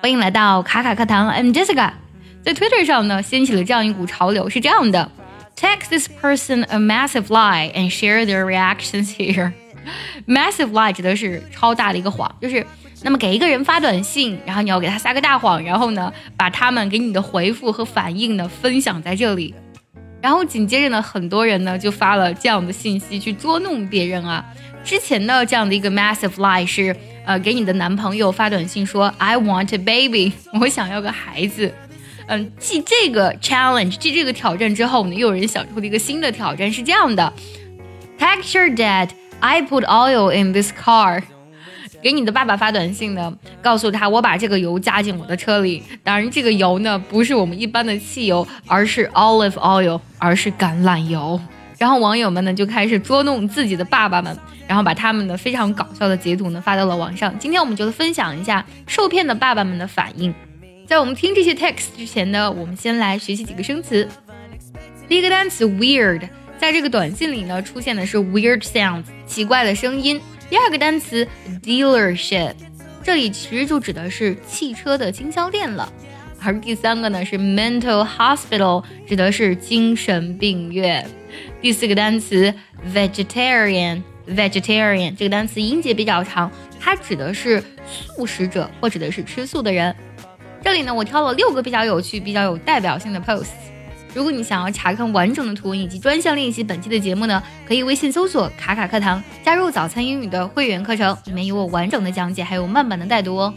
欢迎来到卡卡课堂，I'm Jessica。在 Twitter 上呢，掀起了这样一股潮流，是这样的：Text this person a massive lie and share their reactions here。Massive lie 指的是超大的一个谎，就是那么给一个人发短信，然后你要给他撒个大谎，然后呢，把他们给你的回复和反应呢分享在这里。然后紧接着呢，很多人呢就发了这样的信息去捉弄别人啊。之前的这样的一个 massive lie 是，呃，给你的男朋友发短信说 I want a baby，我想要个孩子。嗯，继这个 challenge，继这个挑战之后呢，又有人想出了一个新的挑战，是这样的：Text your dad I put oil in this car。给你的爸爸发短信呢，告诉他我把这个油加进我的车里。当然，这个油呢不是我们一般的汽油，而是 olive oil，而是橄榄油。然后网友们呢就开始捉弄自己的爸爸们，然后把他们的非常搞笑的截图呢发到了网上。今天我们就分享一下受骗的爸爸们的反应。在我们听这些 text 之前呢，我们先来学习几个生词。第一个单词 weird，在这个短信里呢出现的是 weird sounds，奇怪的声音。第二个单词 dealership，这里其实就指的是汽车的经销店了。而第三个呢是 mental hospital，指的是精神病院。第四个单词 vegetarian，vegetarian 这个单词音节比较长，它指的是素食者或指的是吃素的人。这里呢，我挑了六个比较有趣、比较有代表性的 posts。如果你想要查看完整的图文以及专项练习本期的节目呢，可以微信搜索“卡卡课堂”，加入早餐英语的会员课程，里面有我完整的讲解，还有慢版的带读哦。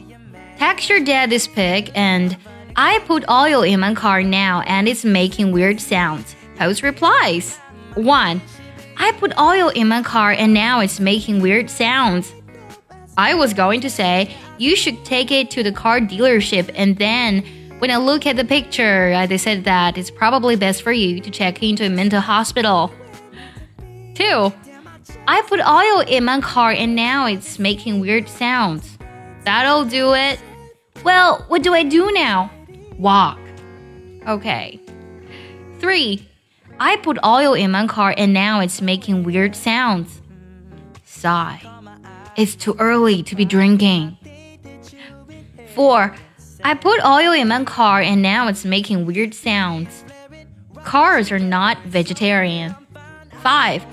Texture dad this pic and I put oil in my car now and it's making weird sounds. Post replies. 1. I put oil in my car and now it's making weird sounds. I was going to say, you should take it to the car dealership and then when I look at the picture, uh, I said that it's probably best for you to check into a mental hospital. 2. I put oil in my car and now it's making weird sounds. That'll do it. Well, what do I do now? Walk. Okay. 3. I put oil in my car and now it's making weird sounds. Sigh. It's too early to be drinking. 4. I put oil in my car and now it's making weird sounds. Cars are not vegetarian. 5.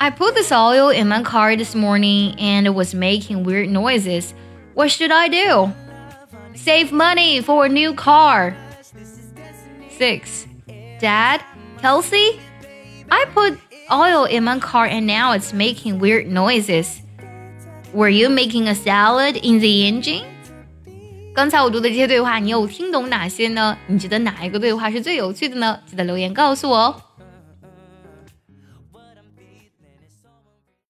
I put this oil in my car this morning and it was making weird noises. What should I do? Save money for a new car. 6. Dad, Kelsey, I put oil in my car and now it's making weird noises. Were you making a salad in the engine? 刚才我读的这些对话，你有听懂哪些呢？你觉得哪一个对话是最有趣的呢？记得留言告诉我哦。